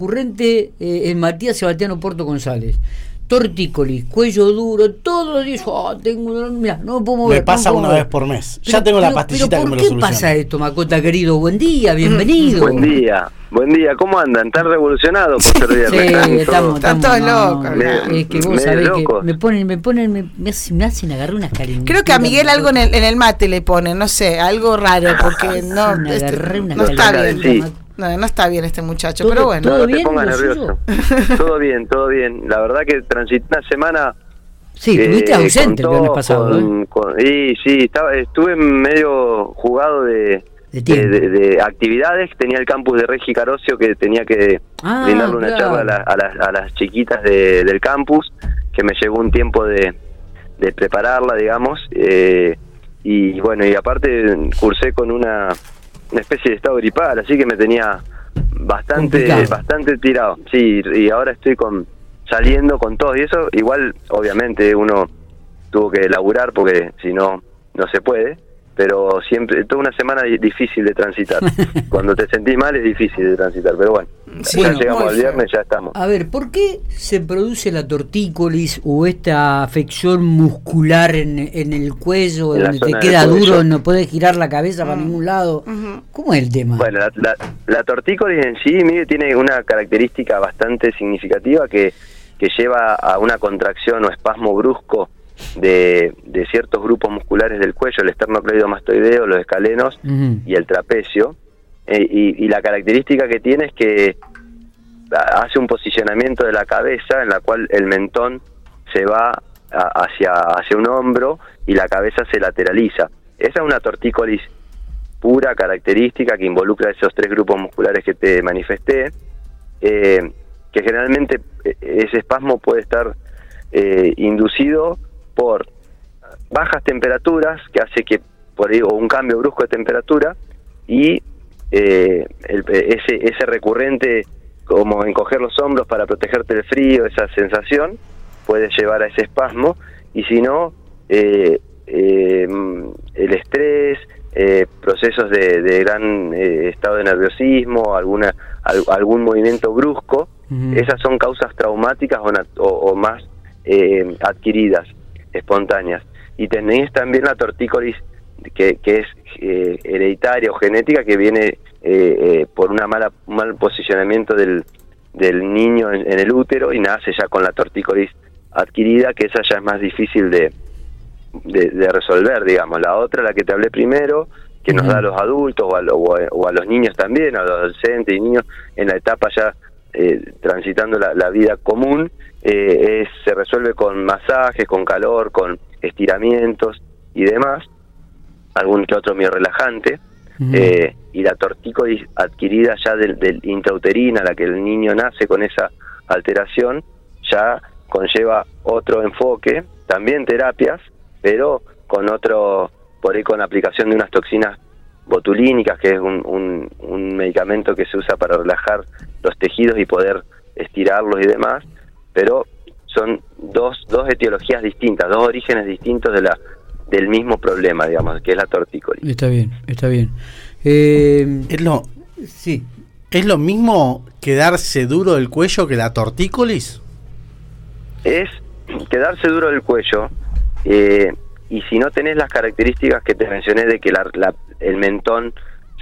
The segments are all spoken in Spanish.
Recurrente eh, en Matías Sebastián Porto González. Tortícolis, cuello duro, todos los días, oh, tengo un dolor, mirá, no puedo mover. Me pasa no una mover. vez por mes. Pero- ya tengo la pastillita pero que me ¿Por lo qué soluciona. pasa esto, Macota querido? Buen día, bienvenido. Buen día, buen día, ¿cómo andan? ¿Están revolucionados por ser? Sí, ¿Están estamos, todos- estamos todos no, locos. Es que vos sabés que me ponen, me ponen, me, me hacen, me hacen agarrar unas calenturas. Creo que a Miguel algo en el, en el mate le ponen, no sé, algo raro, porque no, Me este, agarré una no está bien. No, no está bien este muchacho, Todo- pero bueno. todo No te bien, pongas nervioso. todo bien, todo bien. La verdad que transité una semana... Sí, eh, ausente el viernes pasado, con- ¿eh? con- sí, sí, estaba, estuve medio jugado de, De tiempo. de, de actividades. Tenía el campus de Regi Carocio que tenía que Ah, brindarle una claro. charla a, la- a las, a las chiquitas de- del campus, que me llevó un tiempo de, de prepararla, digamos. eh, y bueno, y aparte cursé con una, una especie de estado gripal, así que me tenía bastante Complicado. bastante tirado. Sí, y ahora estoy con saliendo con todo y eso. Igual, obviamente, uno tuvo que laburar porque si no, no se puede. Pero siempre, toda una semana di- difícil de transitar. Cuando te sentís mal es difícil de transitar, pero bueno, Sí, ya Bueno, llegamos al viernes, ya estamos. A ver, ¿por qué se produce la tortícolis o esta afección muscular en, en el cuello, En donde te queda duro, no podés girar la cabeza para ningún lado? ¿Cómo es el tema? Bueno, la, la, la tortícolis en sí, Miguel, tiene una característica bastante significativa que, que lleva a una contracción o espasmo brusco de, de ciertos grupos musculares del cuello, el esternocleidomastoideo, los escalenos y el trapecio. Eh, y, y la característica que tiene es que ha- hace un posicionamiento de la cabeza en la cual el mentón se va a- hacia, hacia un hombro y la cabeza se lateraliza. Esa es una tortícolis pura característica que involucra esos tres grupos musculares que te manifesté, eh, que generalmente eh, ese espasmo puede estar eh, inducido por bajas temperaturas, que hace que por ahí, o un cambio brusco de temperatura, y eh, el- ese, ese recurrente como encoger los hombros para protegerte del frío, esa sensación, puede llevar a ese espasmo, y si no, eh, eh, el estrés, eh, procesos de, de gran eh, estado de nerviosismo, alguna al- algún movimiento brusco, esas son causas traumáticas o, o- o más eh, adquiridas, espontáneas. Y tenéis también la tortícolis que, que es eh, hereditaria o genética que viene eh, eh, por una mala un mal posicionamiento del, del niño en, en el útero y nace ya con la tortícolis adquirida, que esa ya es más difícil de, de, de resolver, digamos. La otra, la que te hablé primero, que nos da a los adultos o a, o a- o a los niños también, a los adolescentes y niños en la etapa ya eh, transitando la, la vida común, eh, es, se resuelve con masajes, con calor, con estiramientos y demás, algún que otro mío relajante. Eh, y la tortícolis adquirida ya del, del intrauterina, la que el niño nace con esa alteración, ya conlleva otro enfoque, también terapias, pero con otro, por ahí con aplicación de unas toxinas botulínicas, que es un, un, un medicamento que se usa para relajar los tejidos y poder estirarlos y demás, pero son dos, dos etiologías distintas, dos orígenes distintos de la del mismo problema, digamos, que es la tortícolis. Está bien, está bien. Eh, ¿Es lo, sí, ¿Es lo mismo quedarse duro del cuello que la tortícolis? es quedarse duro del cuello eh, y si no tenés las características que te mencioné de que la- la- el mentón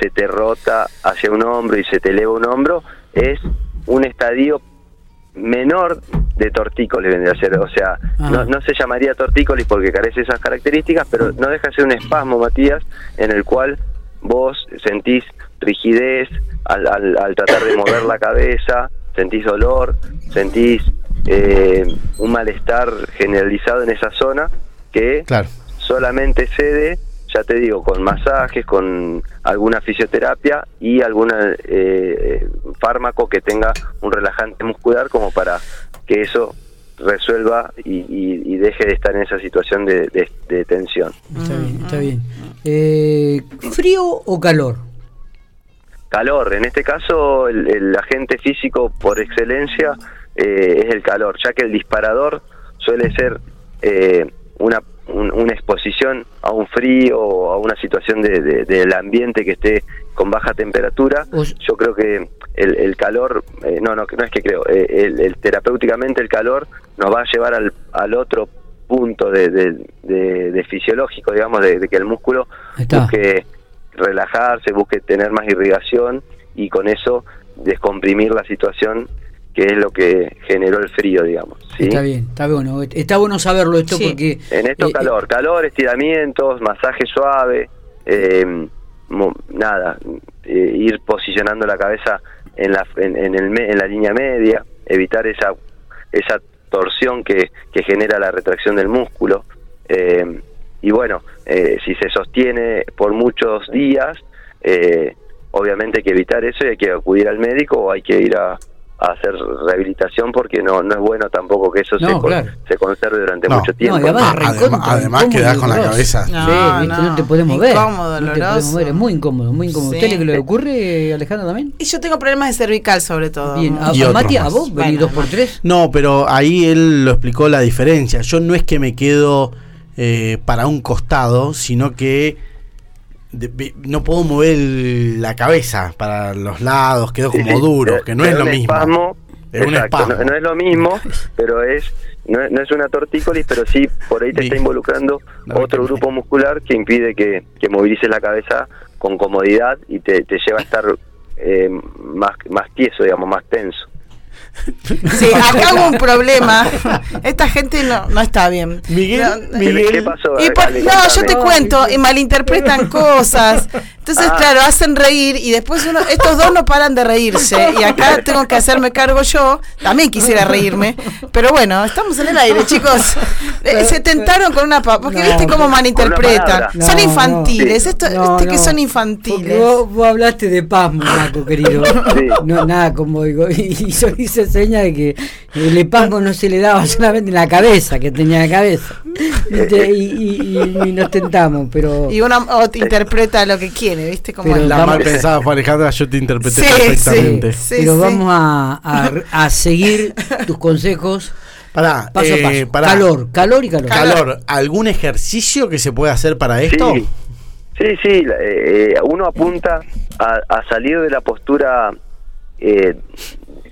se te rota hacia un hombro y se te eleva un hombro, es un estadio menor de tortícolis, vendría a ser. O sea, Ah. no, no se llamaría tortícolis porque carece de esas características, pero no deja de ser un espasmo, Matías, en el cual vos sentís rigidez al, al, al tratar de mover la cabeza, sentís dolor, sentís eh, un malestar generalizado en esa zona que Claro. solamente cede, ya te digo, con masajes, con alguna fisioterapia y algún fármaco que tenga un relajante muscular como para que eso resuelva y, y- y deje de estar en esa situación de, de- de tensión. está bien, está bien. Eh, ¿Frío o calor? Calor, en este caso el, el agente físico por excelencia eh, es el calor, ya que el disparador suele ser eh, una, un- una exposición a un frío o a una situación de- de- del ambiente que esté con baja temperatura. Yo creo que el, el calor, eh, no, no, no es que creo, eh, el, el- terapéuticamente el calor nos va a llevar al, al otro punto de, de- fisiológico, digamos, de, que el músculo está. busque relajarse, busque tener más irrigación y con eso descomprimir la situación que es lo que generó el frío, digamos. ¿sí? Está bien, está bueno. Está bueno saberlo esto Sí. porque... En esto eh, calor, calor, estiramientos, masaje suave, eh, nada, eh, ir posicionando la cabeza en la, en, en el, me- en la línea media, evitar esa, esa torsión que, que genera la retracción del músculo. eh, y bueno, eh, si se sostiene por muchos días, eh, obviamente hay que evitar eso y hay que acudir al médico o hay que ir a, a hacer rehabilitación porque no, no es bueno tampoco que eso No, se, con- claro. se conserve durante No. mucho tiempo. No, además, Ah, además- además quedás con la cabeza. No, sí, ¿viste? no. no te podés mover. Incómodo, no te podés doloroso. mover, es muy incómodo, muy incómodo. Sí. ¿Usted le, le ocurre, Alejandro, también? Y yo tengo problemas de cervical sobre todo. Bien, a, Y a otros Mati, ¿a más. vos? ¿Venís Bueno, dos por tres? No, pero ahí él lo explicó la diferencia. Yo no es que me quedo eh, para un costado, sino que de- no puedo mover el- la cabeza para los lados, quedo como sí, duro, te- que no es lo mismo. espasmo, Es un exacto. No, no es lo mismo, pero es no, es- no es una tortícolis, pero sí por ahí te Sí. está involucrando No, otro grupo muscular que impide que, que movilices la cabeza con comodidad y te, te lleva a estar eh, más, más tieso, digamos, más tenso. Sí, acá hubo un problema. Esta gente no, no está bien. Miguel, No, Miguel- ¿Qué pasó? Y por- no, yo te cuento, y malinterpretan cosas. Entonces, Ah. claro, hacen reír y después uno, estos dos no paran de reírse. Y acá tengo que hacerme cargo yo. También quisiera reírme. Pero bueno, estamos en el aire, chicos. Eh, se tentaron con una... pa- Porque No, viste cómo malinterpretan. palabra. son No, infantiles. no. Esto, No, viste que no. son infantiles. vos, vos hablaste de pasmo, Marco, querido. Sí. No, nada, como digo. Y, y yo hice seña de que el espasmo no se le daba solamente en la cabeza, que tenía la cabeza. Y, y- y- y nos tentamos, pero. Y uno o, interpreta lo que quiere, ¿viste? Como. La Vamos- mal pensada fue Alejandra, yo te interpreté Sí, perfectamente. sí. pero sí. vamos a, a- a seguir tus consejos Pará, paso eh, a paso. pará. Calor, calor y calor. Calor, ¿algún ejercicio que se puede hacer para esto? Sí, sí, eh, uno apunta a, a salir de la postura eh,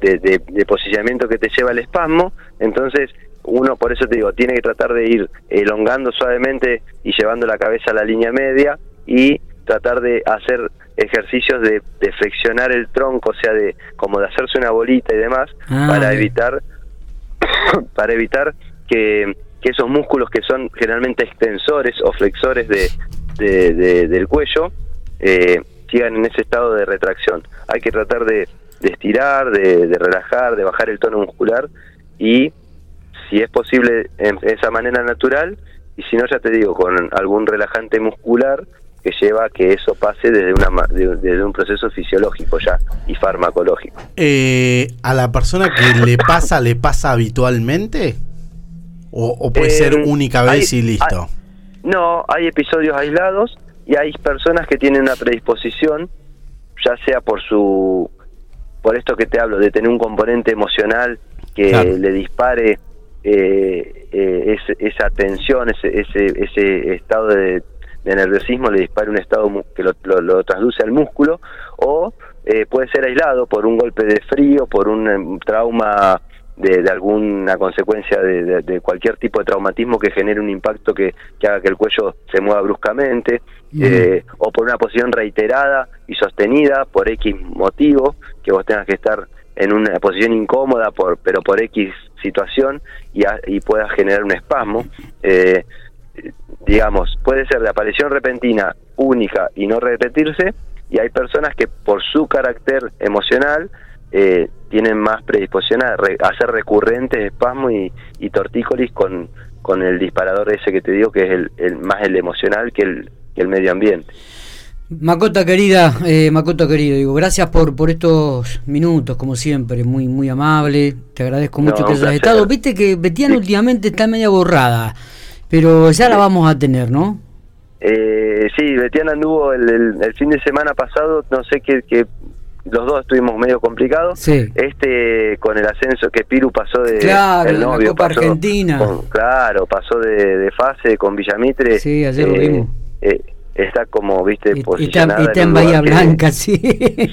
de, de- de posicionamiento que te lleva al espasmo, entonces uno, por eso te digo, tiene que tratar de ir elongando suavemente y llevando la cabeza a la línea media y tratar de hacer ejercicios de, de flexionar el tronco, o sea, de como de hacerse una bolita y demás, Ah, para evitar para evitar que, que esos músculos que son generalmente extensores o flexores de, de- de- del cuello eh, sigan en ese estado de retracción. Hay que tratar de, de estirar, de, de relajar, de bajar el tono muscular y si es posible en esa manera natural y si no ya te digo con algún relajante muscular que lleva a que eso pase desde una desde un proceso fisiológico ya y farmacológico. Eh, ¿A la persona que le pasa, le pasa habitualmente? ¿O, o puede Eh, ser única vez hay- y listo? No, hay episodios aislados y hay personas que tienen una predisposición, ya sea por su, por esto que te hablo, de tener un componente emocional que Claro. le dispare eh, eh, esa tensión, ese, ese, ese estado de, de nerviosismo, le dispare un estado que lo, lo, lo trasluce al músculo, o eh, puede ser aislado por un golpe de frío, por un em, trauma de, de alguna consecuencia de, cualquier tipo de traumatismo que genere un impacto que, que haga que el cuello se mueva bruscamente, Mm. eh, o por una posición reiterada y sostenida por X motivo, que vos tengas que estar en una posición incómoda, por, pero por X situación y, a- y puedas generar un espasmo. Eh, digamos, puede ser de aparición repentina, única y no repetirse, y hay personas que por su carácter emocional eh, tienen más predisposición a, re- ser recurrentes espasmos y, y tortícolis con, con el disparador ese que te digo que es el, el- más el emocional que el, que el medio ambiente. Macota querida, eh, Macota querido, digo, gracias por, por estos minutos, como siempre, muy muy amable, te agradezco mucho que hayas estado. Viste que Betiana últimamente está media borrada, pero ya la vamos a tener, ¿no? Eh, sí, Betiana anduvo el, el- el fin de semana pasado, no sé qué, qué- los dos estuvimos medio complicados. Sí. Este con el ascenso que Piru pasó de Claro, el la novio Copa pasó Argentina. con- claro, pasó de, de fase con Villamitre. Sí, ayer lo eh, vimos. eh, está como, viste, Y- y posicionada y está en Bahía que- Blanca, sí.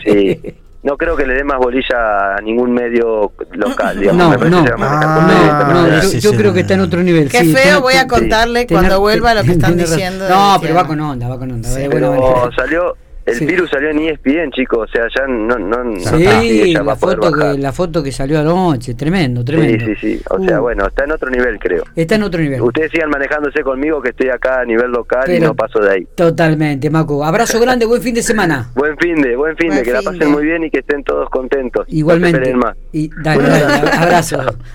Sí. No creo que le dé más bolilla a ningún medio local, digamos. No, no, Ah, No, yo, creo que está en otro nivel. Qué sí, feo, voy a contarle cuando vuelva lo que están diciendo No, pero va con onda, va con onda. Pero salió, el Sí. virus salió en ESPN, chicos, o sea, ya no, no, no Sí, va la foto, que, la foto que salió anoche, tremendo, Sí, tremendo. sí, sí, o sea, Uh, bueno, está en otro nivel, creo. Está en otro nivel. Ustedes sigan manejándose conmigo, que estoy acá a nivel local y Pero- no paso de ahí. Totalmente, Maco. Abrazo grande, buen fin de semana. Buen fin de, buen fin Buen de, que la fin pasen de. muy bien y que estén todos contentos. No se Igualmente. peleen más. Y, dale, dale, abrazo.